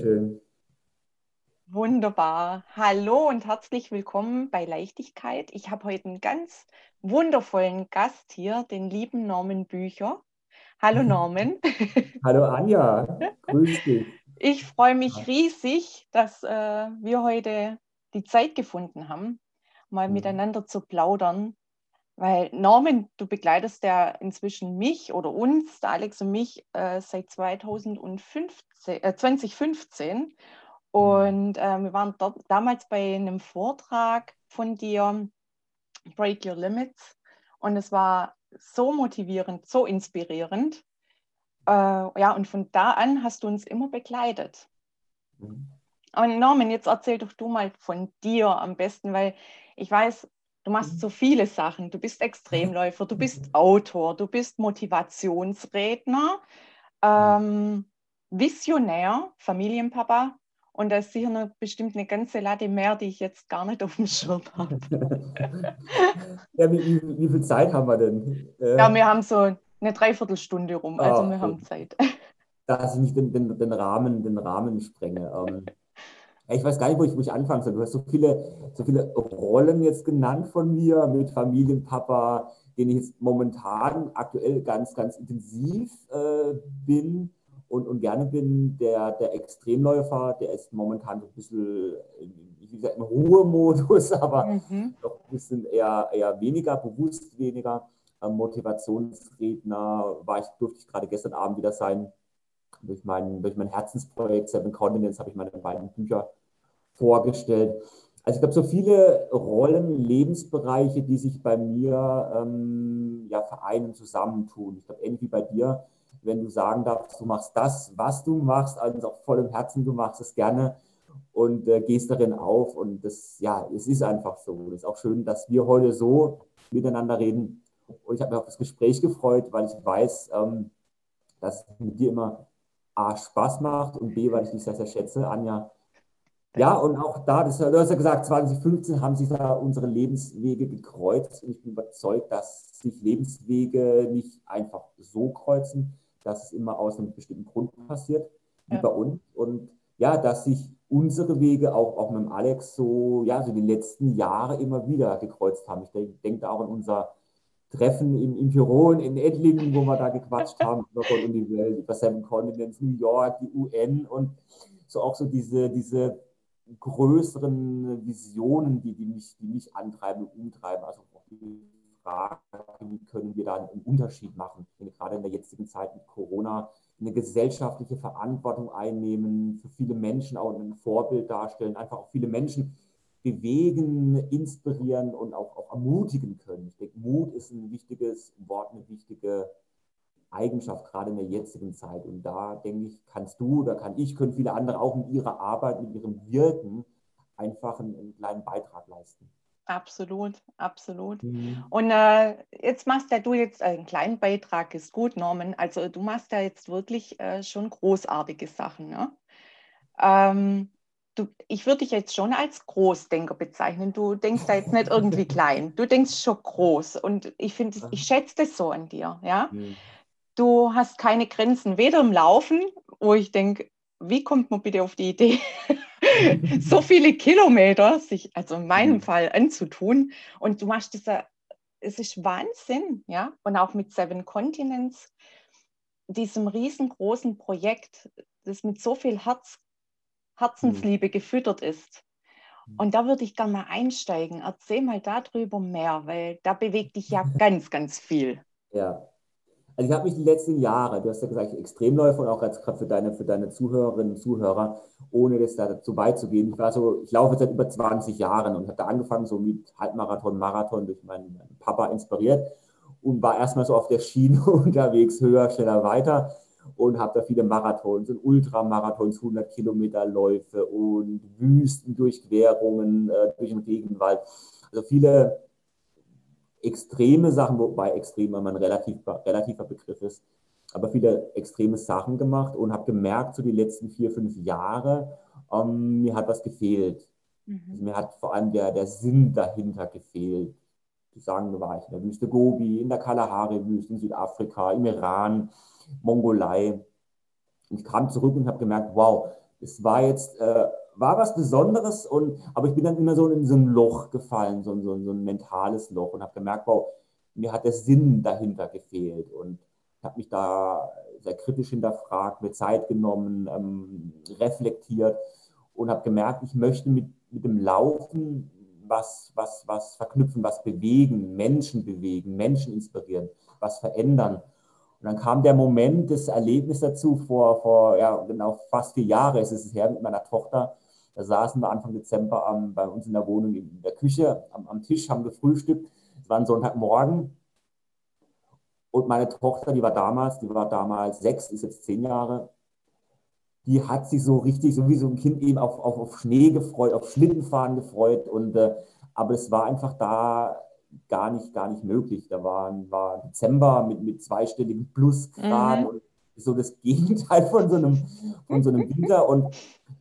schön. Wunderbar. Hallo und herzlich willkommen bei Leichtigkeit. Ich habe heute einen ganz wundervollen Gast hier, den lieben Norman Bücher. Hallo Norman. Hallo Anja, grüß dich. Ich freue mich riesig, dass äh, wir heute die Zeit gefunden haben, mal mhm. miteinander zu plaudern. Weil Norman, du begleitest ja inzwischen mich oder uns, Alex und mich, äh, seit 2015, äh, 2015. Und äh, wir waren dort, damals bei einem Vortrag von dir, Break Your Limits. Und es war so motivierend, so inspirierend. Äh, ja, und von da an hast du uns immer begleitet. Mhm. Und Norman, jetzt erzähl doch du mal von dir am besten, weil ich weiß, du machst mhm. so viele Sachen. Du bist Extremläufer, du bist Autor, du bist Motivationsredner, ähm, Visionär, Familienpapa und da ist sicher noch bestimmt eine ganze Latte mehr, die ich jetzt gar nicht auf dem Schirm habe. ja, wie, wie, wie, viel Zeit haben wir denn? Äh, ja, wir haben so eine Dreiviertelstunde rum, also oh, wir haben Zeit. Dass ich nicht den, den, den, Rahmen, den Rahmen sprenge. Ich weiß gar nicht, wo ich, wo ich anfangen soll. Du hast so viele, so viele Rollen jetzt genannt von mir mit Familienpapa, den ich jetzt momentan aktuell ganz, ganz intensiv äh, bin und, und gerne bin. Der, der Extremläufer, der ist momentan so ein bisschen wie gesagt, im Ruhemodus, aber mhm. noch ein bisschen eher, eher weniger, bewusst weniger. Ähm, Motivationsredner war ich, durfte ich gerade gestern Abend wieder sein. Durch mein, durch mein Herzensprojekt Seven Continents habe ich meine beiden Bücher vorgestellt. Also ich glaube, so viele Rollen, Lebensbereiche, die sich bei mir ähm, ja, vereinen, zusammentun. Ich glaube, ähnlich wie bei dir, wenn du sagen darfst, du machst das, was du machst, also auch voll im Herzen, du machst es gerne und äh, gehst darin auf. Und das, ja, es ist einfach so. Es ist auch schön, dass wir heute so miteinander reden. Und ich habe mich auf das Gespräch gefreut, weil ich weiß, ähm, dass es mit dir immer A, Spaß macht und B, weil ich dich sehr, sehr schätze, Anja. Ja, und auch da, das, du hast ja gesagt, 2015 haben sich da unsere Lebenswege gekreuzt. Und ich bin überzeugt, dass sich Lebenswege nicht einfach so kreuzen, dass es immer aus einem bestimmten Grund passiert, wie ja. bei uns. Und ja, dass sich unsere Wege auch, auch mit dem Alex so, ja, so die letzten Jahre immer wieder gekreuzt haben. Ich denke, denke da auch an unser Treffen im, im Tirol, in Edlingen, wo wir da gequatscht haben über Gott und die Welt, über Seven Continents, New York, die UN und so auch so diese, diese größeren Visionen, die, die, mich, die mich antreiben und umtreiben. Also die Frage, wie können wir da einen Unterschied machen, gerade in der jetzigen Zeit mit Corona eine gesellschaftliche Verantwortung einnehmen, für viele Menschen auch ein Vorbild darstellen, einfach auch viele Menschen bewegen, inspirieren und auch, auch ermutigen können. Ich denke, Mut ist ein wichtiges Wort, eine wichtige Eigenschaft, gerade in der jetzigen Zeit. Und da denke ich, kannst du oder kann ich, können viele andere auch mit ihrer Arbeit, mit ihrem Wirken einfach einen, einen kleinen Beitrag leisten. Absolut, absolut. Mhm. Und äh, jetzt machst ja du jetzt einen kleinen Beitrag, ist gut, Norman. Also du machst ja jetzt wirklich äh, schon großartige Sachen. Ne? Ähm, du, ich würde dich jetzt schon als Großdenker bezeichnen. Du denkst da jetzt nicht irgendwie klein. Du denkst schon groß. Und ich finde, ich schätze das so an dir. Ja? Mhm. Du hast keine Grenzen, weder im Laufen, wo ich denke, wie kommt man bitte auf die Idee, so viele Kilometer sich, also in meinem mhm. Fall, anzutun? Und du machst das, es ist Wahnsinn, ja. Und auch mit Seven Continents, diesem riesengroßen Projekt, das mit so viel Herz, Herzensliebe mhm. gefüttert ist. Mhm. Und da würde ich gerne mal einsteigen. Erzähl mal darüber mehr, weil da bewegt dich ja ganz, ganz viel. Ja, also ich habe mich die letzten Jahre, du hast ja gesagt, Extremläufer und auch jetzt gerade für deine, für deine Zuhörerinnen und Zuhörer, ohne das da zu weit zu gehen. Ich war so, ich laufe seit über 20 Jahren und habe da angefangen, so mit Halbmarathon, Marathon durch meinen Papa inspiriert und war erstmal so auf der Schiene unterwegs, höher, schneller, weiter und habe da viele Marathons und Ultramarathons, 100 Kilometer Läufe und Wüstendurchquerungen äh, durch den Regenwald. Also viele extreme Sachen, wobei extrem immer ein relativ, relativer Begriff ist, aber viele extreme Sachen gemacht und habe gemerkt, so die letzten vier, fünf Jahre, ähm, mir hat was gefehlt. Mhm. Also mir hat vor allem der, der Sinn dahinter gefehlt. Zu sagen, da war ich in der Wüste Gobi, in der Kalahari-Wüste, in Südafrika, im Iran, Mongolei. Ich kam zurück und habe gemerkt, wow, es war jetzt, äh, war was Besonderes, und, aber ich bin dann immer so in so ein Loch gefallen, so, so, so ein mentales Loch und habe gemerkt, wow, mir hat der Sinn dahinter gefehlt und habe mich da sehr kritisch hinterfragt, mir Zeit genommen, ähm, reflektiert und habe gemerkt, ich möchte mit, mit dem Laufen was, was, was verknüpfen, was bewegen, Menschen bewegen, Menschen inspirieren, was verändern. Und dann kam der Moment, das Erlebnis dazu, vor, vor ja, genau fast vier Jahren ist es her mit meiner Tochter. Da saßen wir Anfang Dezember am, bei uns in der Wohnung in der Küche am, am Tisch, haben gefrühstückt. Es war ein Sonntagmorgen. Und meine Tochter, die war damals, die war damals sechs, ist jetzt zehn Jahre, die hat sich so richtig, so wie so ein Kind eben auf, auf, auf Schnee gefreut, auf Schlittenfahren gefreut. Und, äh, aber es war einfach da gar nicht, gar nicht möglich. Da war, war Dezember mit, mit zweistelligen Plusgraden mhm. und so das Gegenteil von so einem, von so einem Winter. Und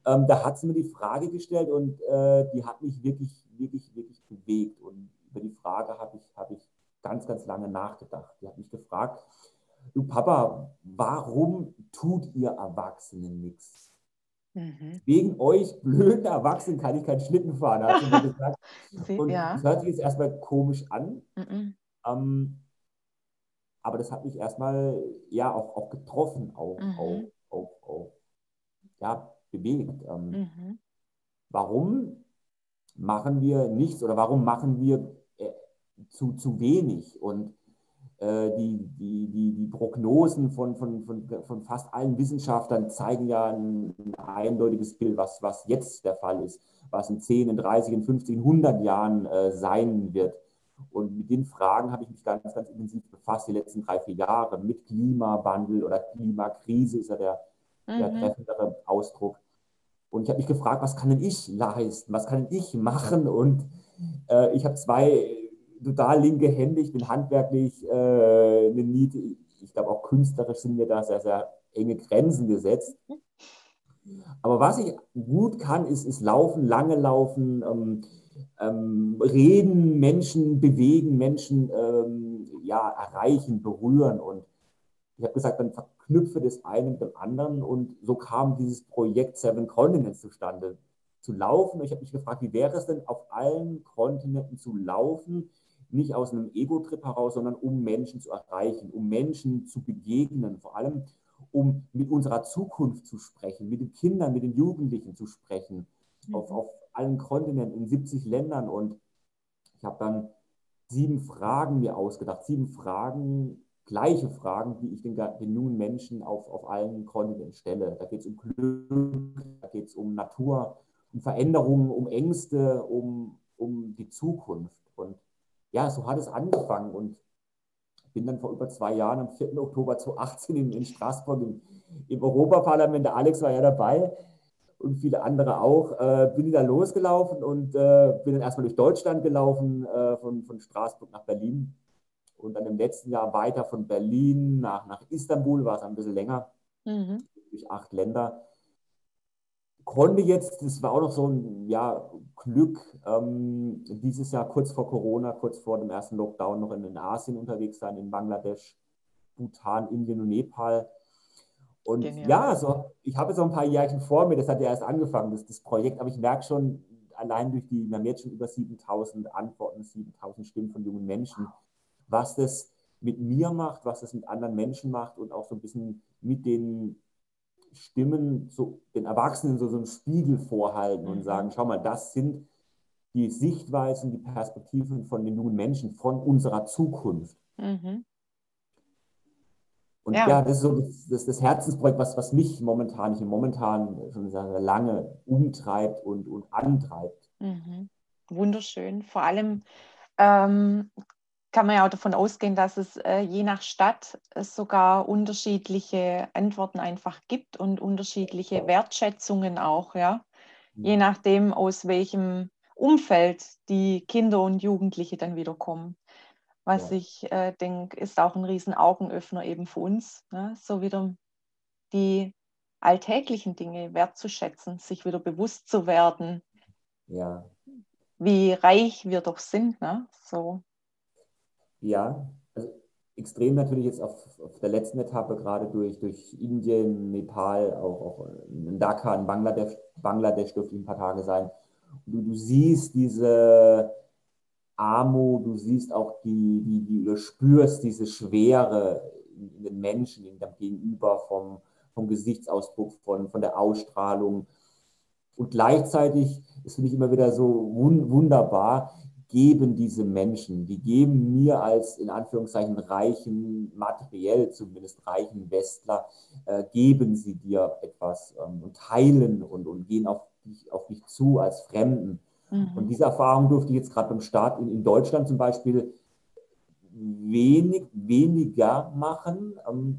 ähm, da hat sie mir die Frage gestellt und äh, die hat mich wirklich, wirklich, wirklich bewegt. Und über die Frage habe ich, hab ich ganz, ganz lange nachgedacht. Die hat mich gefragt, du Papa, warum tut ihr Erwachsenen nichts? Mhm. Wegen euch blöden Erwachsenen kann ich keinen Schlitten fahren, hat sie mir gesagt. Und ja. das hört sich jetzt erstmal komisch an. Mhm. Ähm, aber das hat mich erstmal ja auch, auch getroffen, auch, mhm. auch, auch, auch ja, bewegt. Ähm, mhm. Warum machen wir nichts oder warum machen wir äh, zu, zu wenig? Und die, die, die, die Prognosen von, von, von, von fast allen Wissenschaftlern zeigen ja ein, ein, eindeutiges Bild, was, was jetzt der Fall ist, was in 10, in 30, in 50, in 100 Jahren äh, sein wird. Und mit den Fragen habe ich mich ganz, ganz intensiv befasst, die letzten drei, vier Jahre, mit Klimawandel oder Klimakrise ist ja der, mhm. der treffendere Ausdruck. Und ich habe mich gefragt, was kann denn ich leisten, was kann ich machen? Und äh, ich habe zwei total linke Hände, ich bin handwerklich äh, eine Niete. Ich glaube, auch künstlerisch sind mir da sehr, sehr enge Grenzen gesetzt. Aber was ich gut kann, ist, ist laufen, lange laufen, ähm, ähm, reden, Menschen bewegen, Menschen ähm, ja, erreichen, berühren. Und ich habe gesagt, dann verknüpfe das eine mit dem anderen. Und so kam dieses Projekt Seven Continents zustande. Zu laufen. Ich habe mich gefragt, wie wäre es denn, auf allen Kontinenten zu laufen, nicht aus einem Ego-Trip heraus, sondern um Menschen zu erreichen, um Menschen zu begegnen, vor allem um mit unserer Zukunft zu sprechen, mit den Kindern, mit den Jugendlichen zu sprechen, mhm. auf, auf allen Kontinenten, in 70 Ländern. Und ich habe dann sieben Fragen mir ausgedacht, sieben Fragen, gleiche Fragen, die ich den, den jungen Menschen auf, auf allen Kontinenten stelle. Da geht es um Glück, da geht es um Natur, um Veränderungen, um Ängste, um, um die Zukunft. Ja, so hat es angefangen und bin dann vor über zwei Jahren, am 4. Oktober 2018 in, in Straßburg im, im Europaparlament, der Alex war ja dabei und viele andere auch, äh, bin ich da losgelaufen und äh, bin dann erstmal durch Deutschland gelaufen, äh, von, von Straßburg nach Berlin und dann im letzten Jahr weiter von Berlin nach, nach Istanbul, war es ein bisschen länger, mhm. durch acht Länder konnte jetzt, das war auch noch so ein ja, Glück, ähm, dieses Jahr kurz vor Corona, kurz vor dem ersten Lockdown noch in Asien unterwegs sein, in Bangladesch, Bhutan, Indien und Nepal. Und Genial. ja, so, ich habe so ein paar Jährchen vor mir, das hat ja erst angefangen, das, das Projekt, aber ich merke schon, allein durch die, wir haben jetzt schon über 7000 Antworten, 7000 Stimmen von jungen Menschen, was das mit mir macht, was das mit anderen Menschen macht und auch so ein bisschen mit den Stimmen so den Erwachsenen so, so einen Spiegel vorhalten und mhm. sagen, schau mal, das sind die Sichtweisen, die Perspektiven von den jungen Menschen, von unserer Zukunft. Mhm. Und ja. ja, das ist so das, das, Herzensprojekt, was, was mich momentan, nicht momentan schon sehr lange umtreibt und, und antreibt. Mhm. Wunderschön. Vor allem ähm, kann man ja auch davon ausgehen, dass es äh, je nach Stadt sogar unterschiedliche Antworten einfach gibt und unterschiedliche Wertschätzungen auch, ja. Je mhm. nachdem, aus welchem Umfeld die Kinder und Jugendliche dann wieder kommen. Was ja. ich äh, denke, ist auch ein riesen Augenöffner eben für uns, ne? so wieder die alltäglichen Dinge wertzuschätzen, sich wieder bewusst zu werden, ja. wie reich wir doch sind. Ne? So ja, also extrem natürlich jetzt auf, auf, der letzten Etappe, gerade durch, durch Indien, Nepal, auch, auch in Dhaka, in Bangladesch, Bangladesch dürfte ein paar Tage sein. Du, du siehst diese Armut, du siehst auch die, die, die, du spürst diese Schwere in, in den Menschen, in dem Gegenüber vom, vom Gesichtsausdruck, von, von der Ausstrahlung. Und gleichzeitig, das finde ich immer wieder so wun wunderbar, geben diese Menschen, die geben mir als in Anführungszeichen reichen, materiell zumindest reichen Westler, äh, geben sie dir etwas ähm, und teilen und, und gehen auf dich, auf dich zu als Fremden. Mhm. Und diese Erfahrung durfte ich jetzt gerade beim Start in, in Deutschland zum Beispiel wenig, weniger machen, ähm,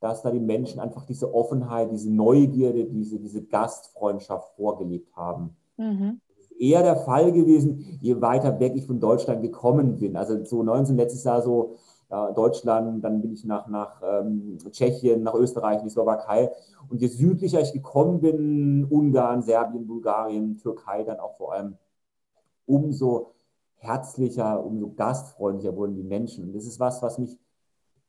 dass da die Menschen einfach diese Offenheit, diese Neugierde, diese, diese Gastfreundschaft vorgelebt haben. Mhm eher der Fall gewesen, je weiter weg ich von Deutschland gekommen bin. Also so 19 letztes Jahr so äh, Deutschland, dann bin ich nach, nach ähm, Tschechien, nach Österreich, die Slowakei. Und je südlicher ich gekommen bin, Ungarn, Serbien, Bulgarien, Türkei dann auch vor allem, umso herzlicher, umso gastfreundlicher wurden die Menschen. Und das ist was, was mich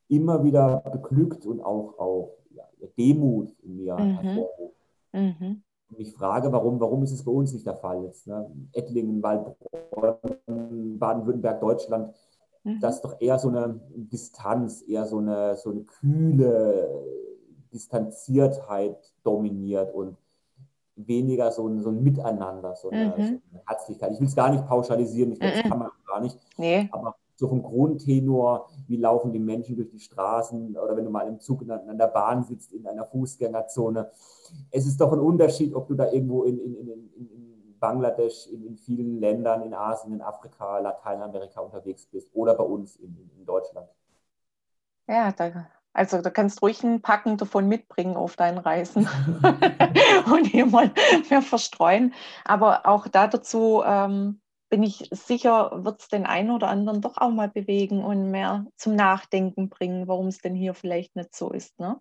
immer wieder beglückt und auch, auch ja, Demut in mir mhm. hervorruft. Mhm mich frage, warum, warum ist es bei uns nicht der Fall jetzt? Ne? Ettlingen, Waldbronn, Baden-Württemberg, Deutschland, mhm. das ist doch eher so eine Distanz, eher so eine, so eine kühle Distanziertheit dominiert und weniger so ein, so ein Miteinander, so eine, mhm. so eine Herzlichkeit. Ich will es gar nicht pauschalisieren, ich glaube, das mhm. kann man gar nicht. Nee. Aber so vom Grundtenor, wie laufen die Menschen durch die Straßen oder wenn du mal im Zug an der Bahn sitzt, in einer Fußgängerzone. Es ist doch ein Unterschied, ob du da irgendwo in, in, in, in Bangladesch, in, in, vielen Ländern, in Asien, in Afrika, Lateinamerika unterwegs bist oder bei uns in, in Deutschland. Ja, da, also da kannst du ruhig ein Packen davon mitbringen auf deinen Reisen und hier mal mehr verstreuen. Aber auch da dazu, ähm, bin ich sicher, wird es den einen oder anderen doch auch mal bewegen und mehr zum Nachdenken bringen, warum es denn hier vielleicht nicht so ist. Ne?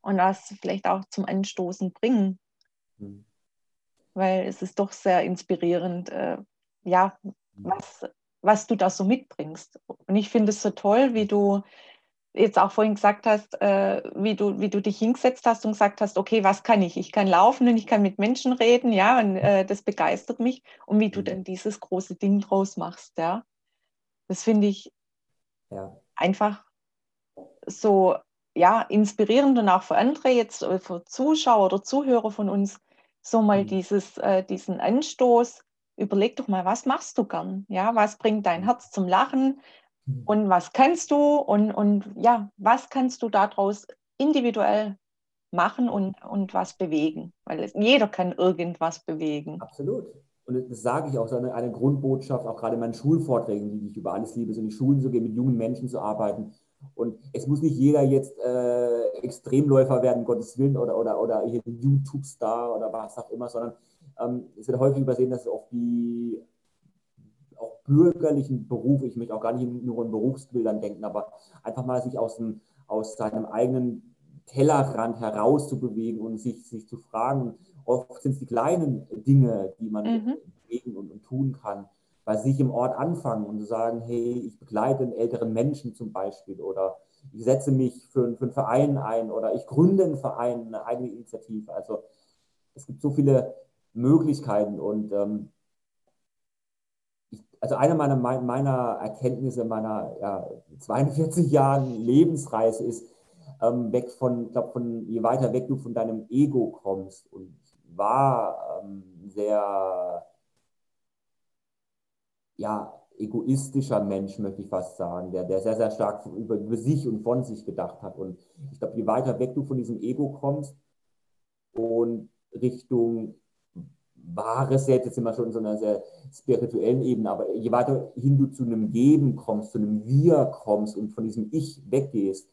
Und das vielleicht auch zum Anstoßen bringen. Mhm. Weil es ist doch sehr inspirierend, äh, ja, mhm. was, was du da so mitbringst. Und ich finde es so toll, wie du jetzt auch vorhin gesagt hast, äh, wie, du, wie du dich hingesetzt hast und gesagt hast, okay, was kann ich? Ich kann laufen und ich kann mit Menschen reden, ja, und äh, das begeistert mich. Und wie du mhm. dann dieses große Ding draus machst, ja. Das finde ich ja. einfach so, ja, inspirierend und auch für andere jetzt, äh, für Zuschauer oder Zuhörer von uns, so mal mhm. dieses, äh, diesen Anstoß, überleg doch mal, was machst du gern? Ja, was bringt dein mhm. Herz zum Lachen? Mhm. Und was kannst du und, und ja, was kannst du daraus individuell machen und, und was bewegen? Weil es, jeder kann irgendwas bewegen. Absolut. Und das sage ich auch, so eine, eine Grundbotschaft, auch gerade in meinen Schulvorträgen, die ich über alles liebe, so in die Schulen zu gehen, mit jungen Menschen zu arbeiten. Und es muss nicht jeder jetzt äh, Extremläufer werden, Gottes Willen, oder, oder, oder YouTube-Star oder was auch immer, sondern ähm, es wird häufig übersehen, dass auch die bürgerlichen Beruf, ich möchte auch gar nicht nur in Berufsbildern denken, aber einfach mal sich aus, dem, aus seinem eigenen Tellerrand herauszubewegen und sich, sich zu fragen, oft sind es die kleinen Dinge, die man mhm. bewegen und, und, tun kann, bei sich im Ort anfangen und zu sagen, hey, ich begleite einen älteren Menschen zum Beispiel oder ich setze mich für, für einen Verein ein oder ich gründe einen Verein, eine eigene Initiative. Also es gibt so viele Möglichkeiten und ähm, also eine meiner, meiner Erkenntnisse meiner ja, 42 Jahren Lebensreise ist, ähm, weg von, ich glaube, von, je weiter weg du von deinem Ego kommst und war ähm, sehr, ja, egoistischer Mensch, möchte ich fast sagen, der, der sehr, sehr stark über, über sich und von sich gedacht hat. Und ich glaube, je weiter weg du von diesem Ego kommst und Richtung wahres Selbst, jetzt sind wir schon in so einer sehr spirituellen Ebene, aber je weiter hin du zu einem Geben kommst, zu einem Wir kommst und von diesem Ich weggehst,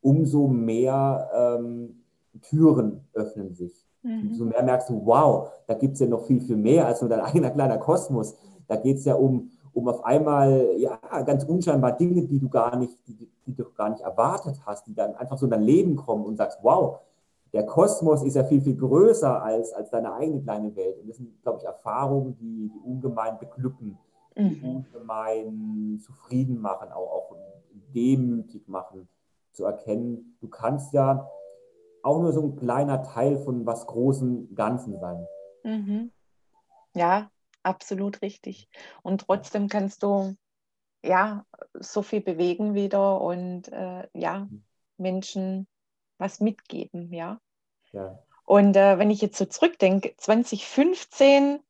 umso mehr ähm, Türen öffnen sich. Mhm. Umso mehr merkst du, wow, da gibt es ja noch viel, viel mehr als nur dein eigener kleiner Kosmos. Da geht es ja um, um auf einmal ja, ganz unscheinbar Dinge, die du gar nicht, die, die du gar nicht erwartet hast, die dann einfach so in dein Leben kommen und sagst, wow, der Kosmos ist ja viel, viel größer als, als deine eigene kleine Welt. Und das sind, glaube ich, Erfahrungen, die, die ungemein beglücken mhm. ungemein zufrieden machen, auch, auch demütig machen, zu erkennen, du kannst ja auch nur so ein kleiner Teil von was großen Ganzen sein. Mhm. Ja, absolut richtig. Und trotzdem kannst du ja so viel bewegen wieder und äh, ja, mhm. Menschen was mitgeben, ja. Ja. Und äh, wenn ich jetzt so zurückdenke, 2015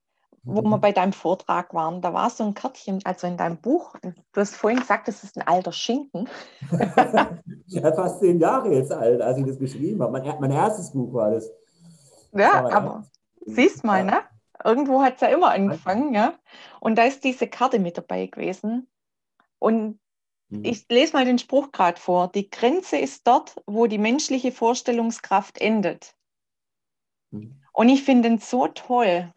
wo wir mhm. bei deinem Vortrag waren, da war so ein Kärtchen, also in deinem Buch, du hast vorhin gesagt, das ist ein alter Schinken. ja, fast zehn Jahre jetzt alt, als ich das geschrieben habe. Mein, mein erstes Buch war das. Ja, das aber siehst mal, ne? Irgendwo hat es ja immer angefangen, ja. Und da ist diese Karte mit dabei gewesen. Und mhm. ich lese mal den Spruch gerade vor. Die Grenze ist dort, wo die menschliche Vorstellungskraft endet. Mhm. Und ich finde den so toll,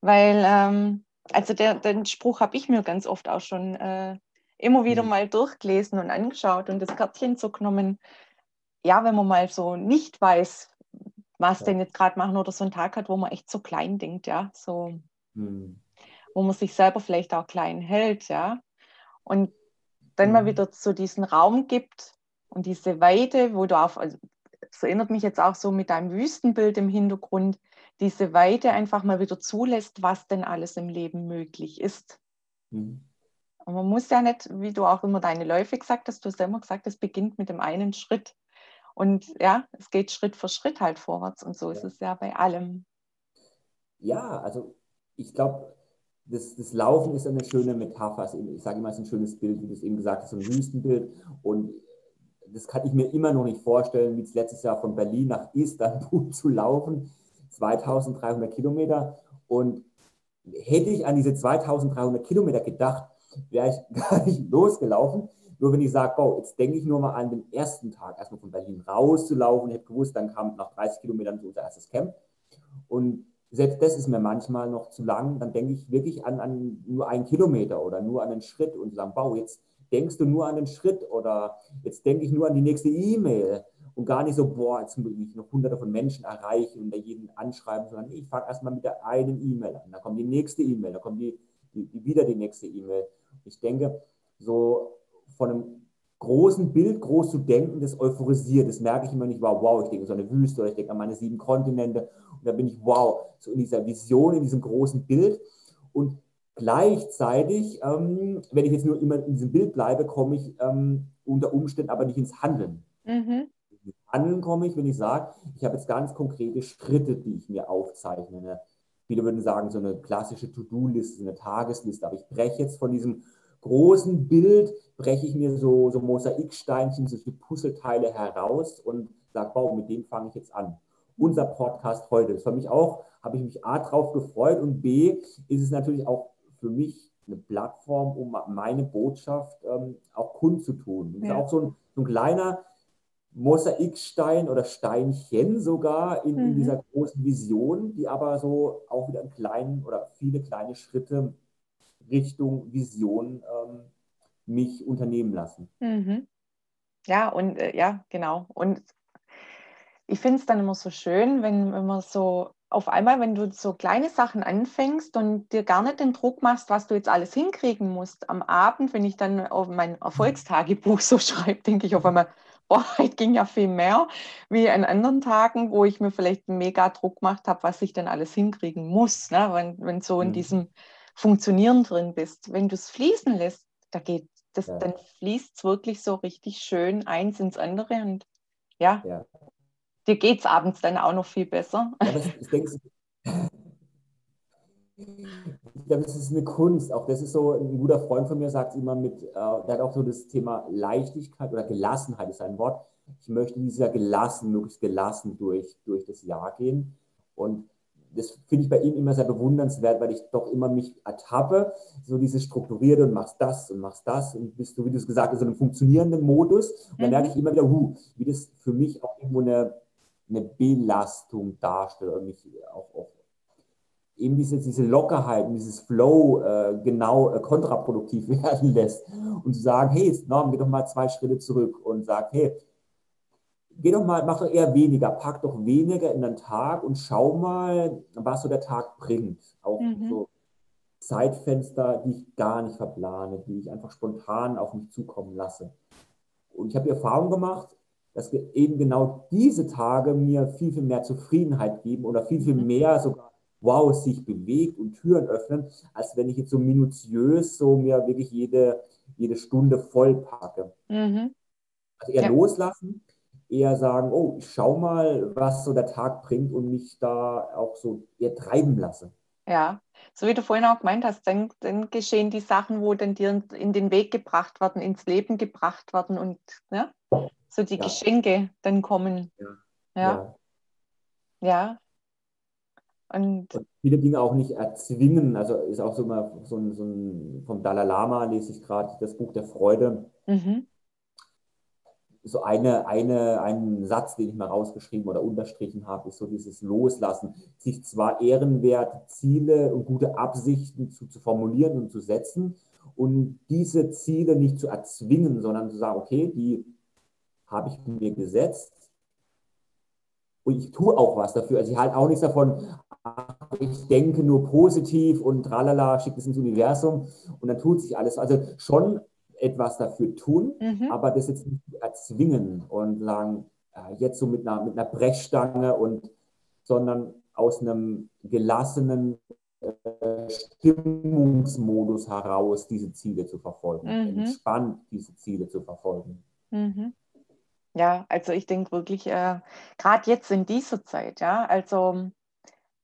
weil, ähm, also der, den Spruch habe ich mir ganz oft auch schon äh, immer wieder mhm. mal durchgelesen und angeschaut und das Kärtchen so genommen. Ja, wenn man mal so nicht weiß, was ja. denn jetzt gerade machen oder so einen Tag hat, wo man echt so klein denkt, ja, so, mhm. wo man sich selber vielleicht auch klein hält, ja. Und dann mhm. mal wieder so diesen Raum gibt und diese Weite, wo du auf, also das erinnert mich jetzt auch so mit deinem Wüstenbild im Hintergrund, diese Weite einfach mal wieder zulässt, was denn alles im Leben möglich ist. Mhm. Und man muss ja nicht, wie du auch immer deine Läufe gesagt hast, du hast ja immer gesagt, es beginnt mit dem einen Schritt. Und ja, es geht Schritt für Schritt halt vorwärts. Und so ja. ist es ja bei allem. Ja, also ich glaube, das, das, Laufen ist eine schöne Metapher. Also ich sage immer, es ist ein schönes Bild, wie du es eben gesagt hast, so ein Wüstenbild. Und das kann ich mir immer noch nicht vorstellen, wie es letztes Jahr von Berlin nach Istanbul zu laufen. 2300 Kilometer. Und hätte ich an diese 2300 Kilometer gedacht, wäre ich gar nicht losgelaufen. Nur wenn ich sage, oh, jetzt denke ich nur mal an den ersten Tag, erstmal von Berlin rauszulaufen. Ich hätte gewusst, dann kam nach 30 Kilometern unser erstes Camp. Und selbst das ist mir manchmal noch zu lang. Dann denke ich wirklich an, an nur einen Kilometer oder nur an einen Schritt und sagen, wow, jetzt denkst du nur an den Schritt oder jetzt denke ich nur an die nächste E-Mail und gar nicht so, boah, jetzt muss ich noch hunderte von Menschen erreichen und da jeden anschreiben, sondern ich fange erstmal mit der einen E-Mail an. Da kommt die nächste E-Mail, da kommt die, die, die, wieder die nächste E-Mail. Ich denke, so von einem großen Bild groß zu denken, das euphorisiert, das merke ich immer nicht, wow, wow, ich denke so eine Wüste oder ich denke an meine sieben Kontinente und da bin ich, wow, so in dieser Vision, in diesem großen Bild und gleichzeitig, ähm, wenn ich jetzt nur immer in diesem Bild bleibe, komme ich ähm, unter Umständen aber nicht ins Handeln. Mhm. Handeln komme ich, wenn ich sage, ich habe jetzt ganz konkrete Schritte, die ich mir aufzeichne. Ne? Viele würden sagen, so eine klassische To-Do-Liste, eine Tagesliste. Aber ich breche jetzt von diesem großen Bild, breche ich mir so, so Mosaiksteinchen, so Puzzleteile heraus und sage, wow, mit dem fange ich jetzt an. Unser Podcast heute, das für mich auch, habe ich mich A drauf gefreut und B ist es natürlich auch für mich eine Plattform, um meine Botschaft ähm, auch kundzutun. Das ja. ist auch so ein, so ein kleiner Mosaikstein oder Steinchen sogar in, mhm. in, dieser großen Vision, die aber so auch wieder einen kleinen oder viele kleine Schritte Richtung Vision ähm, mich unternehmen lassen. Mhm. Ja, und äh, ja, genau. Und ich finde es dann immer so schön, wenn, wenn man so auf einmal, wenn du so kleine Sachen anfängst und dir gar nicht den Druck machst, was du jetzt alles hinkriegen musst, am Abend, wenn ich dann auf mein Erfolgstagebuch so schreibe, denke ich auf einmal, oh, heute ging ja viel mehr wie an anderen Tagen, wo ich mir vielleicht mega Druck gemacht habe, was ich denn alles hinkriegen muss, ne? wenn, wenn so in mhm. diesem Funktionieren drin bist. Wenn du es fließen lässt, da geht das, ja. dann fließt es wirklich so richtig schön eins ins andere und ja, ja. Dir geht es abends dann auch noch viel besser. Ja, ich denke, ich glaube, das ist eine Kunst. Auch das ist so, ein guter Freund von mir sagt immer mit, äh, der hat auch so das Thema Leichtigkeit oder Gelassenheit ist ein Wort. Ich möchte dieser gelassen, möglichst gelassen durch, durch das Jahr gehen. Und das finde ich bei ihm immer sehr bewundernswert, weil ich doch immer mich ertappe, so dieses strukturierte und machst das und machst das und bist du, wie du es gesagt hast, in einem funktionierenden Modus. Und dann mhm. merke ich immer wieder, huh, wie das für mich auch irgendwo eine, eine Belastung darstellt und mich auch, auch eben diese, diese Lockerheit und dieses Flow äh, genau äh, kontraproduktiv werden lässt. Und zu sagen, hey, Norm, geh doch mal zwei Schritte zurück und sag, hey, geh doch mal, mach doch eher weniger, pack doch weniger in den Tag und schau mal, was so der Tag bringt. Auch mhm. so Zeitfenster, die ich gar nicht verplane, die ich einfach spontan auf mich zukommen lasse. Und ich habe die Erfahrung gemacht, dass wir eben genau diese Tage mir viel, viel mehr Zufriedenheit geben oder viel, viel mhm. mehr sogar, wow, es sich bewegt und Türen öffnen, als wenn ich jetzt so minutiös so mir wirklich jede, jede Stunde voll packe. Mhm. Also eher ja. loslassen, eher sagen, oh, ich schau mal, was so der Tag bringt und mich da auch so eher treiben lasse. Ja, so wie du vorhin auch gemeint hast, dann, dann geschehen die Sachen, wo dann dir in den Weg gebracht werden, ins Leben gebracht werden und ne, so die ja. Geschenke dann kommen. Ja. Ja. ja. Und, und, viele Dinge auch nicht erzwingen. Also ist auch so mal so ein, so ein vom Dalai Lama lese ich gerade das Buch der Freude. Mhm so eine, eine, einen Satz, den ich mal rausgeschrieben oder unterstrichen habe, ist so dieses Loslassen, sich zwar ehrenwert Ziele und gute Absichten zu, zu formulieren und zu setzen und diese Ziele nicht zu erzwingen, sondern zu sagen, okay, die habe ich mir gesetzt und ich tue auch was dafür. Also ich halte auch nichts davon, ich denke nur positiv und tralala, schickt es ins Universum und dann tut sich alles. Also schon etwas dafür tun, mhm. aber das jetzt nicht erzwingen und sagen, äh, jetzt so mit einer, mit einer Brechstange und, sondern aus einem gelassenen äh, Stimmungsmodus heraus diese Ziele zu verfolgen, mhm. entspannt diese Ziele zu verfolgen. Mhm. Ja, also ich denke wirklich, äh, gerade jetzt in dieser Zeit, ja, also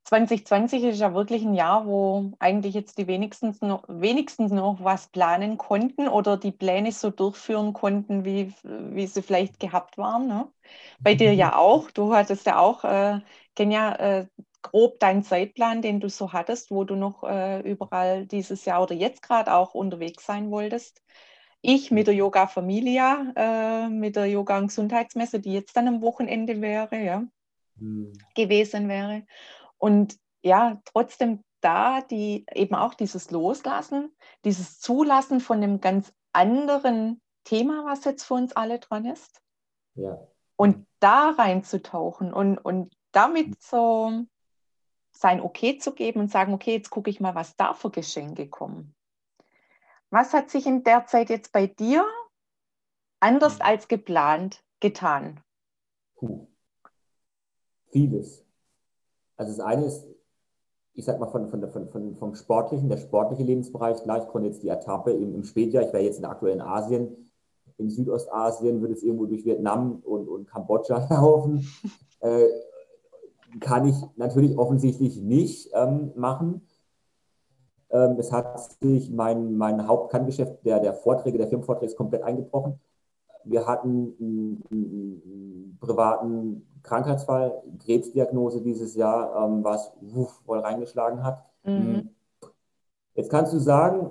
2020 ist ja wirklich ein Jahr, wo eigentlich jetzt die wenigstens noch, wenigstens noch was planen konnten oder die Pläne so durchführen konnten, wie, wie sie vielleicht gehabt waren. Ne? Bei dir ja auch. Du hattest ja auch, äh, ja, äh, grob deinen Zeitplan, den du so hattest, wo du noch äh, überall dieses Jahr oder jetzt gerade auch unterwegs sein wolltest. Ich mit der Yoga Familia, äh, mit der Yoga und Gesundheitsmesse, die jetzt dann am Wochenende wäre, ja, mhm. gewesen wäre. Und ja, trotzdem da die eben auch dieses Loslassen, dieses Zulassen von einem ganz anderen Thema, was jetzt für uns alle dran ist. Ja. Und da reinzutauchen und, und damit so sein Okay zu geben und sagen, okay, jetzt gucke ich mal, was da für Geschenke kommen. Was hat sich in der Zeit jetzt bei dir anders hm. als geplant getan? Puh. Vieles. Also das eine ist, ich sag mal, von, von, von, von, vom sportlichen, der sportliche Lebensbereich, klar, ich konnte jetzt die Etappe im, im Spätjahr, ich wäre jetzt in aktuell in Asien, in Südostasien, würde es irgendwo durch Vietnam und, und Kambodscha laufen. Äh, kann ich natürlich offensichtlich nicht ähm, machen. Ähm, es hat sich mein, mein Hauptkerngeschäft der, der Vorträge, der Firmenvorträge ist komplett eingebrochen. Wir hatten einen, einen privaten Krankheitsfall, Krebsdiagnose dieses Jahr, ähm, was wuff, voll reingeschlagen hat. Mhm. Hm. Jetzt kannst du sagen,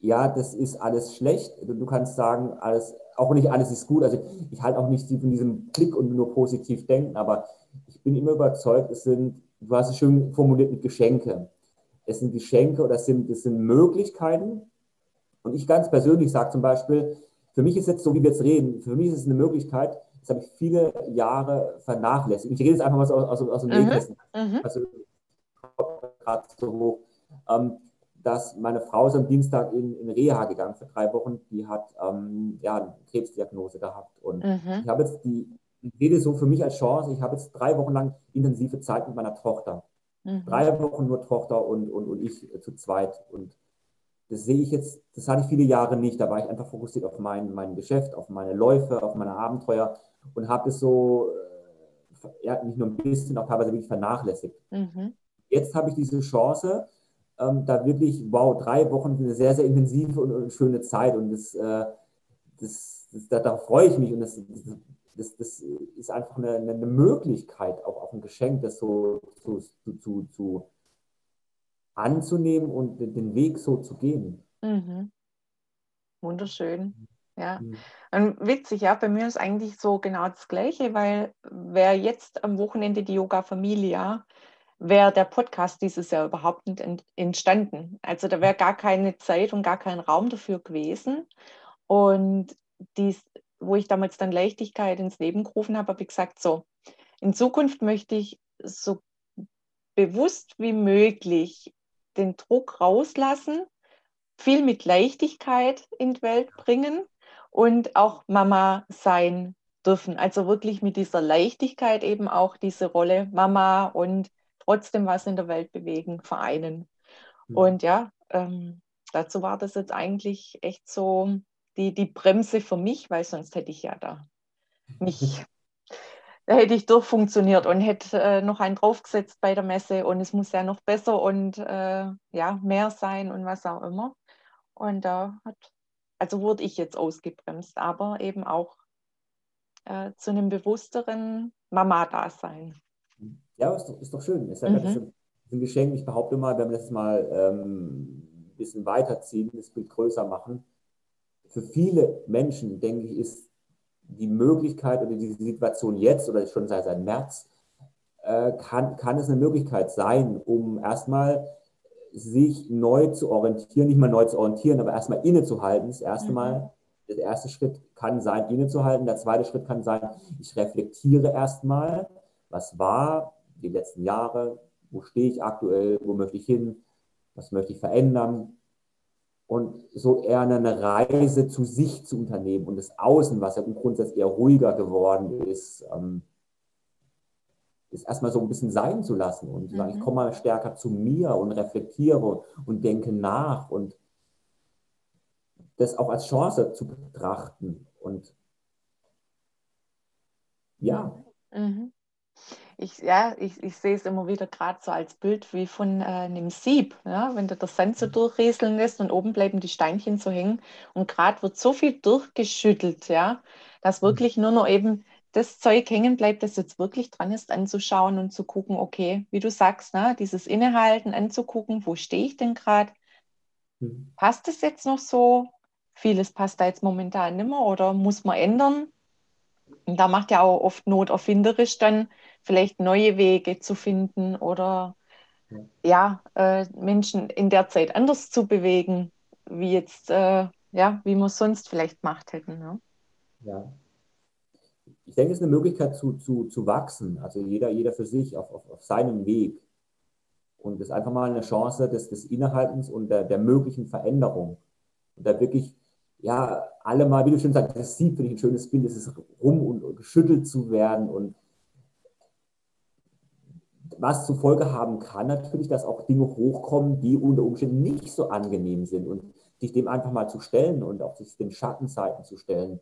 ja, das ist alles schlecht. Du kannst sagen, alles, auch nicht alles ist gut. Also ich halte auch nicht von diesem Blick und nur positiv denken, aber ich bin immer überzeugt, es sind, du hast es schön formuliert mit Geschenke. Es sind Geschenke oder es sind, es sind Möglichkeiten. Und ich ganz persönlich sage zum Beispiel, für mich ist jetzt so, wie wir jetzt reden, für mich ist es eine Möglichkeit, das habe ich viele Jahre vernachlässigt. Ich rede jetzt einfach mal aus, aus, aus dem mhm. Nähkästchen. Mhm. Also gerade so hoch. Ähm, dass meine Frau ist am Dienstag in, in Reha gegangen für drei Wochen. Die hat ähm, ja, eine Krebsdiagnose gehabt. Und mhm. ich habe jetzt die, ich rede so für mich als Chance, ich habe jetzt drei Wochen lang intensive Zeit mit meiner Tochter. Mhm. Drei Wochen nur Tochter und, und, und ich zu zweit. Und das sehe ich jetzt, das hatte ich viele Jahre nicht. Da war ich einfach fokussiert auf mein, mein Geschäft, auf meine Läufe, auf meine Abenteuer und habe es so, äh, ja, nicht nur ein bisschen, auch teilweise wirklich vernachlässigt. Mhm. Jetzt habe ich diese Chance, ähm, da wirklich, wow, drei Wochen eine sehr, sehr intensive und, und schöne Zeit und das, äh, das, das, da, darauf freue ich mich und das, das, das ist einfach eine, eine Möglichkeit, auch, auch ein Geschenk, das so zu, zu, zu, zu anzunehmen und den Weg so zu gehen. Mhm. Wunderschön. Ja, und witzig, ja, bei mir ist eigentlich so genau das Gleiche, weil wäre jetzt am Wochenende die Yoga Familia, wäre der Podcast dieses Jahr überhaupt nicht entstanden. Also da wäre gar keine Zeit und gar kein Raum dafür gewesen. Und dies, wo ich damals dann Leichtigkeit ins Leben gerufen habe, habe ich gesagt, so, in Zukunft möchte ich so bewusst wie möglich den Druck rauslassen, viel mit Leichtigkeit in die Welt bringen und auch Mama sein dürfen. Also wirklich mit dieser Leichtigkeit eben auch diese Rolle Mama und trotzdem was in der Welt bewegen, vereinen. Mhm. Und ja, ähm, dazu war das jetzt eigentlich echt so die, die Bremse für mich, weil sonst hätte ich ja da mich, da hätte ich durchfunktioniert und hätte äh, noch einen draufgesetzt bei der Messe und es muss ja noch besser und äh, ja, mehr sein und was auch immer. Und da hat, also wurde ich jetzt ausgebremst, aber eben auch äh, zu einem bewussteren Mama-Dasein. Ja, ist doch, ist doch schön. Ist ja mhm. ein Geschenk. Ich behaupte mal, wenn wir das mal ähm, ein bisschen weiterziehen, das Bild größer machen, für viele Menschen, denke ich, ist die Möglichkeit oder diese Situation jetzt oder schon seit, seit März, äh, kann, kann es eine Möglichkeit sein, um erstmal sich neu zu orientieren, nicht mal neu zu orientieren, aber erstmal innezuhalten. Das erste mhm. Mal, der erste Schritt kann sein, innezuhalten. Der zweite Schritt kann sein, ich reflektiere erstmal, was war die letzten Jahre, wo stehe ich aktuell, wo möchte ich hin, was möchte ich verändern. Und so eher eine Reise zu sich zu unternehmen und das Außen, was ja im Grundsatz eher ruhiger geworden ist, ähm, ist erstmal so ein bisschen sein zu lassen und mhm. sagen, ich mhm. komme mal stärker zu mir und reflektiere und denke nach und das auch als Chance zu betrachten. Und ja. Mhm. Ich, ja, ich, ich sehe es immer wieder gerade so als Bild wie von äh, einem Sieb. Ja? Wenn du das Sand so mhm. durchrieseln lässt und oben bleiben die Steinchen so hängen und gerade wird so viel durchgeschüttelt, ja, dass wirklich nur noch eben das Zeug hängen bleibt, das jetzt wirklich dran ist, anzuschauen und zu gucken, okay, wie du sagst, ne, dieses Innehalten, anzugucken, wo stehe ich denn gerade? Mhm. Passt es jetzt noch so? Vieles passt da jetzt momentan nicht mehr oder muss man ändern? Und da macht ja auch oft Not erfinderisch dann vielleicht neue Wege zu finden oder ja, äh, Menschen in der Zeit anders zu bewegen, wie jetzt, äh, ja, wie wir es sonst vielleicht gemacht hätten. Ne? Ja, ich denke, es ist eine Möglichkeit zu, zu, zu wachsen, also jeder, jeder für sich auf, auf, auf seinem Weg. Und es ist einfach mal eine Chance des, des Innehaltens und der, der möglichen Veränderung. Und da wirklich, ja, alle mal, wie du schon sagst, das sieht, finde ich ein schönes Bild, es ist rum und geschüttelt zu werden und was zur Folge haben kann, natürlich, dass auch Dinge hochkommen, die unter Umständen nicht so angenehm sind und sich dem einfach mal zu stellen und auch sich den Schattenzeiten zu stellen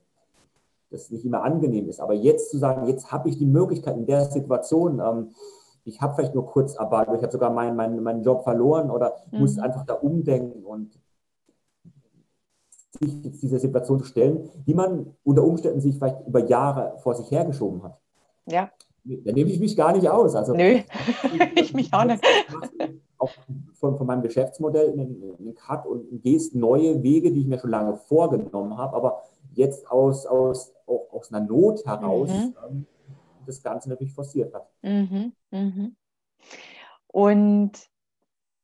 das nicht immer angenehm ist. Aber jetzt zu sagen, jetzt habe ich die Möglichkeit in der Situation, ähm, ich habe vielleicht nur Kurzarbeit, oder ich habe sogar meinen, meinen, meinen Job verloren oder mhm. muss einfach da umdenken und sich dieser Situation zu stellen, die man unter Umständen sich vielleicht über Jahre vor sich hergeschoben hat. Ja. Da nehme ich mich gar nicht aus. Also, Nö, ich mich auch nicht. Auch von, von meinem Geschäftsmodell in den Cut und gehst neue Wege, die ich mir schon lange vorgenommen habe, aber jetzt aus, aus, auch aus einer Not heraus mhm. ähm, das Ganze natürlich forciert hat. Mhm. Mhm. Und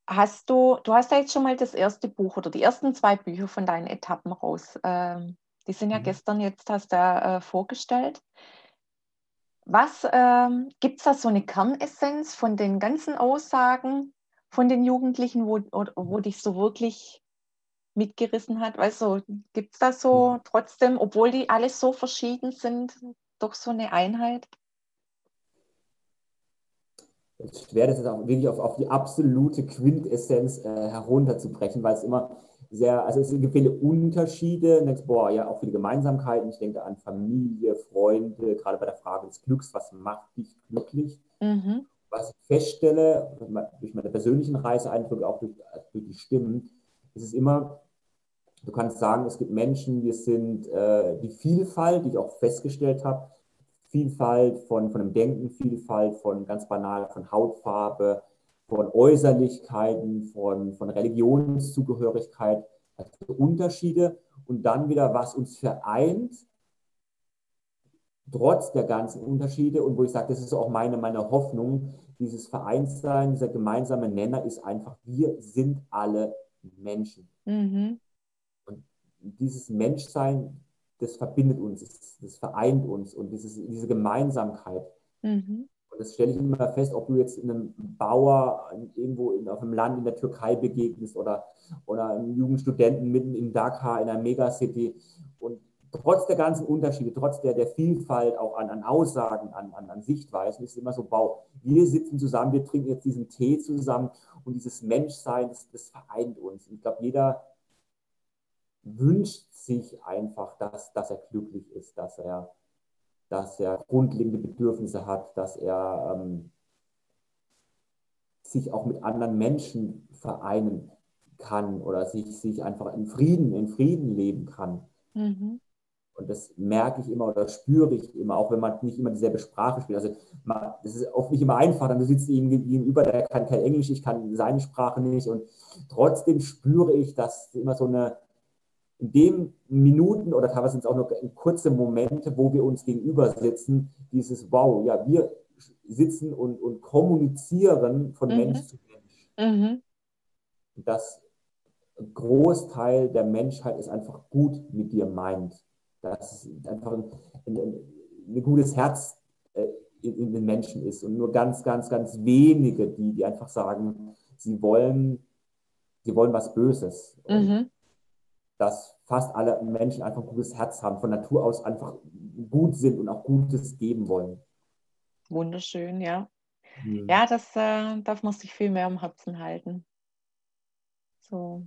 hast du, du hast ja jetzt schon mal das erste Buch oder die ersten zwei Bücher von deinen Etappen raus. Ähm, die sind ja mhm. gestern jetzt, hast du äh, vorgestellt. Was ähm, gibt es da so eine Kernessenz von den ganzen Aussagen von den Jugendlichen, wo, wo dich so wirklich mitgerissen hat? Also gibt es da so hm. trotzdem, obwohl die alle so verschieden sind, doch so eine Einheit? Es ist schwer, das ist auch wirklich auf, auf die absolute Quintessenz äh, herunterzubrechen, weil es immer sehr, also es gibt viele Unterschiede, und denkst, boah, ja, auch viele Gemeinsamkeiten. Ich denke an Familie, Freunde, gerade bei der Frage des Glücks, was macht dich glücklich? Mhm. Was ich feststelle, durch meine persönlichen Reiseeindrücke, auch durch, durch die Stimmen, ist es immer, Du kannst sagen, es gibt Menschen, wir sind äh, die Vielfalt, die ich auch festgestellt habe, Vielfalt von, von dem Denken, Vielfalt von ganz banal, von Hautfarbe, von Äußerlichkeiten, von, von Religionszugehörigkeit, also Unterschiede und dann wieder, was uns vereint, trotz der ganzen Unterschiede und wo ich sage, das ist auch meine, meine Hoffnung, dieses Vereinssein, dieser gemeinsame Nenner ist einfach, wir sind alle Menschen. Mhm dieses Menschsein, das verbindet uns, das, vereint uns und dieses, diese Gemeinsamkeit. Mhm. Und das stelle ich immer fest, ob du jetzt einem Bauer irgendwo in, auf dem Land in der Türkei begegnest oder, oder einem Jugendstudenten mitten in Dakar, in einer Megacity. Und trotz der ganzen Unterschiede, trotz der, der Vielfalt auch an, an Aussagen, an, an, an Sichtweisen, ist es immer so, wow, wir sitzen zusammen, wir trinken jetzt diesen Tee zusammen und dieses Menschsein, das, das vereint uns. Ich glaube, jeder wünscht sich einfach, dass, dass er glücklich ist, dass er, dass er grundlegende Bedürfnisse hat, dass er ähm, sich auch mit anderen Menschen vereinen kann oder sich, sich einfach in Frieden, in Frieden leben kann. Mhm. Und das merke ich immer oder spüre ich immer, auch wenn man nicht immer dieselbe Sprache spricht. Also es ist oft nicht immer einfach, dann sitzt ihm gegenüber, der kann kein Englisch, ich kann seine Sprache nicht. Und trotzdem spüre ich, dass immer so eine, in den Minuten oder teilweise sind es auch nur kurze Momente, wo wir uns gegenüber sitzen, dieses Wow, ja, wir sitzen und, und kommunizieren von mhm. Mensch zu Mensch. Mhm. Das Großteil der Menschheit ist einfach gut mit dir meint dass es einfach ein, ein, ein gutes Herz äh, in, in, den Menschen ist und nur ganz, ganz, ganz wenige, die, die einfach sagen, sie wollen, sie wollen was Böses. Mhm. Dass fast alle Menschen einfach ein gutes Herz haben, von Natur aus einfach gut sind und auch Gutes geben wollen. Wunderschön, ja. Mhm. Ja, das äh, darf man sich viel mehr am Herzen halten. So.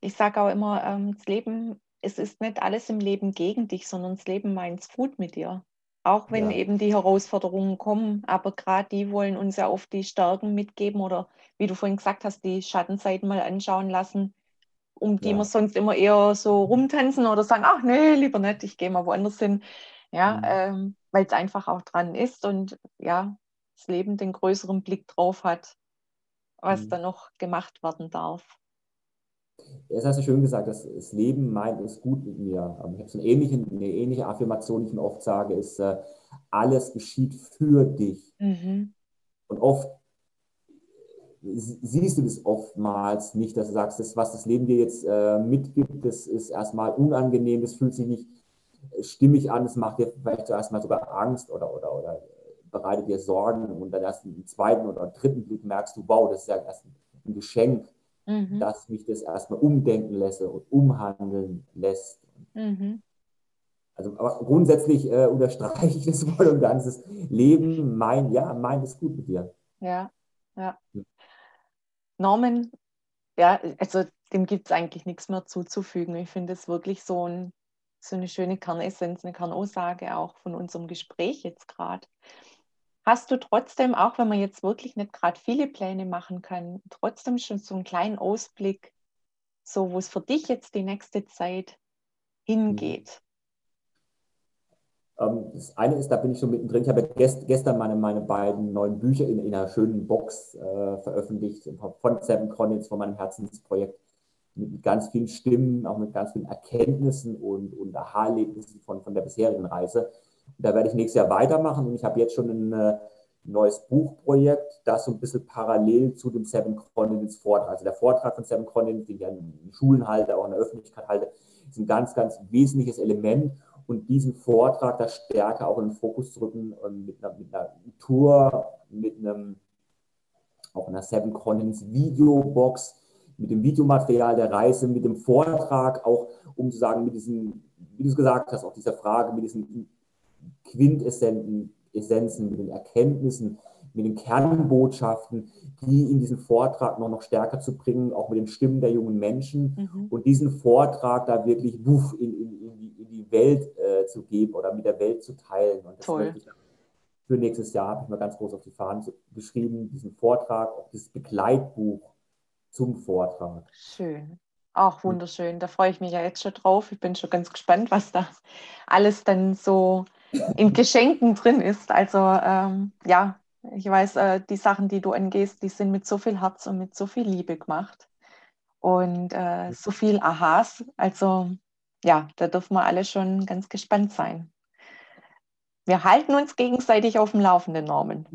Ich sage auch immer, ähm, das Leben es ist nicht alles im Leben gegen dich, sondern das Leben meint es gut mit dir. Auch wenn ja. eben die Herausforderungen kommen, aber gerade die wollen uns ja oft die Stärken mitgeben oder wie du vorhin gesagt hast, die Schattenseiten mal anschauen lassen, um die ja. wir sonst immer eher so rumtanzen oder sagen, ach nee, lieber nicht, ich gehe mal woanders hin. Ja, mhm. ähm, weil es einfach auch dran ist und ja, das Leben den größeren Blick drauf hat, was mhm. da noch gemacht werden darf. Das hast du schön gesagt, dass das Leben meint es gut mit mir. Ich habe so eine ähnliche, eine ähnliche Affirmation, die ich mir oft sage, ist, äh, alles geschieht für dich. Mhm. Und oft siehst du das oftmals nicht, dass du sagst, das, was das Leben dir jetzt äh, mitgibt, das ist erstmal unangenehm, das fühlt sich nicht stimmig an, das macht dir vielleicht erstmal sogar Angst oder, oder, oder bereitet dir Sorgen und dann erst im zweiten oder dritten Blick merkst du, wow, das ist ja erst ein Geschenk mhm. dass mich das erstmal umdenken lässt und umhandeln lässt. Mhm. Also aber grundsätzlich äh, unterstreiche ich das voll und ganz. Das Leben, mein, ja, mein ist gut mit dir. Ja, ja. Norman, ja, also dem gibt es eigentlich nichts mehr zuzufügen. Ich finde es wirklich so, ein, so eine schöne Kernessenz, eine Kernaussage auch von unserem Gespräch jetzt gerade. Hast du trotzdem, auch wenn man jetzt wirklich nicht gerade viele Pläne machen kann, trotzdem schon so einen kleinen Ausblick, so wo es für dich jetzt die nächste Zeit hingeht? Ähm, das eine ist, da bin ich schon mittendrin. Ich habe gestern meine, meine beiden neuen Bücher in, in einer schönen Box äh, veröffentlicht von Seven Connings, von meinem Herzensprojekt, mit ganz vielen Stimmen, auch mit ganz vielen Erkenntnissen und, und Aha-Erlebnissen von, von der bisherigen Reise. Da werde ich nächstes Jahr weitermachen und ich habe jetzt schon ein äh, neues Buchprojekt, das so ein bisschen parallel zu dem Seven Continents Vortrag, also der Vortrag von Seven Continents, den ich an Schulen halte, auch in der Öffentlichkeit halte, ist ein ganz, ganz wesentliches Element und diesen Vortrag da stärker auch in den Fokus zu rücken ähm, mit einer, mit einer Tour, mit einem, auch einer Seven Continents Videobox, mit dem Videomaterial der Reise, mit dem Vortrag, auch um zu sagen, mit diesen, wie du es gesagt hast, auch dieser Frage, mit diesen Quintessenzen, Essenzen, mit den Erkenntnissen, mit den Kernbotschaften, die in diesen Vortrag noch, noch stärker zu bringen, auch mit den Stimmen der jungen Menschen mhm. und diesen Vortrag da wirklich buff, in, in, in, die, die Welt äh, zu geben oder mit der Welt zu teilen. Und das Toll. Ich für nächstes Jahr habe ich mal ganz groß auf die Fahnen geschrieben, diesen Vortrag, auch dieses Begleitbuch zum Vortrag. Schön. Auch wunderschön. Da freue ich mich ja jetzt schon drauf. Ich bin schon ganz gespannt, was da alles dann so in Geschenken drin ist. Also ähm, ja, ich weiß, äh, die Sachen, die du angehst, die sind mit so viel Herz und mit so viel Liebe gemacht. Und äh, so viel Aha's. Also ja, da dürfen wir alle schon ganz gespannt sein. Wir halten uns gegenseitig auf dem Laufenden, Norman.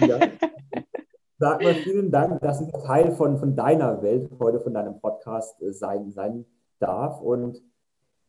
Ja. Sag mal vielen Dank, dass ich Teil von, von deiner Welt heute, von deinem Podcast äh, sein, sein darf. Und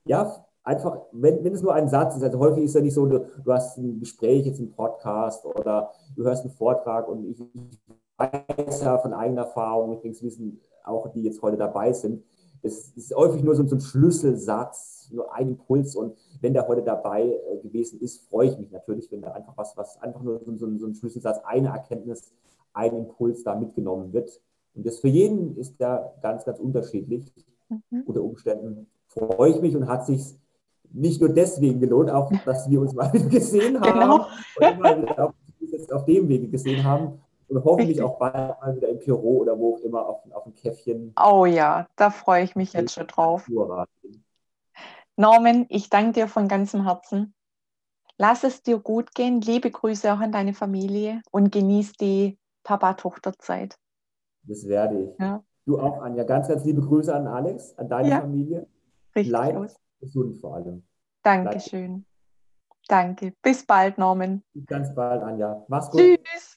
ja, einfach, wenn, wenn es nur ein Satz ist, also häufig ist ja nicht so, du, du hast ein Gespräch, jetzt einen Podcast oder du hörst einen Vortrag und ich, ich weiß ja von eigener Erfahrung, ich denke, es wissen auch die jetzt heute dabei sind, es ist häufig nur so, so ein Schlüsselsatz, nur ein Impuls und wenn der heute dabei äh, gewesen ist, freue ich mich natürlich, wenn da einfach was, was einfach nur so, so, so ein Schlüsselsatz, eine Erkenntnis, ein Impuls da mitgenommen wird. Und das für jeden ist da ganz, ganz unterschiedlich. Mhm. Unter Umständen freue ich mich und hat sich nicht nur deswegen gelohnt, auch dass wir uns mal gesehen haben genau. und mal auf, auf dem Wege gesehen haben und hoffentlich auch bald mal wieder im Büro oder wo auch immer auf, auf ein Käffchen. Oh ja, da freue ich mich jetzt schon drauf. Norman, ich danke dir von ganzem Herzen. Lass es dir gut gehen. Liebe Grüße auch an deine Familie und genieß die Papa-Tochter-Zeit. Das werde ich. Ja. Du auch, Anja. Ganz, ganz liebe Grüße an Alex, an deine ja. Familie. Richtig. Bleib gesund vor allem. Dankeschön. Danke. Bis bald, Norman. Bis ganz bald, Anja. Mach's gut. Tschüss.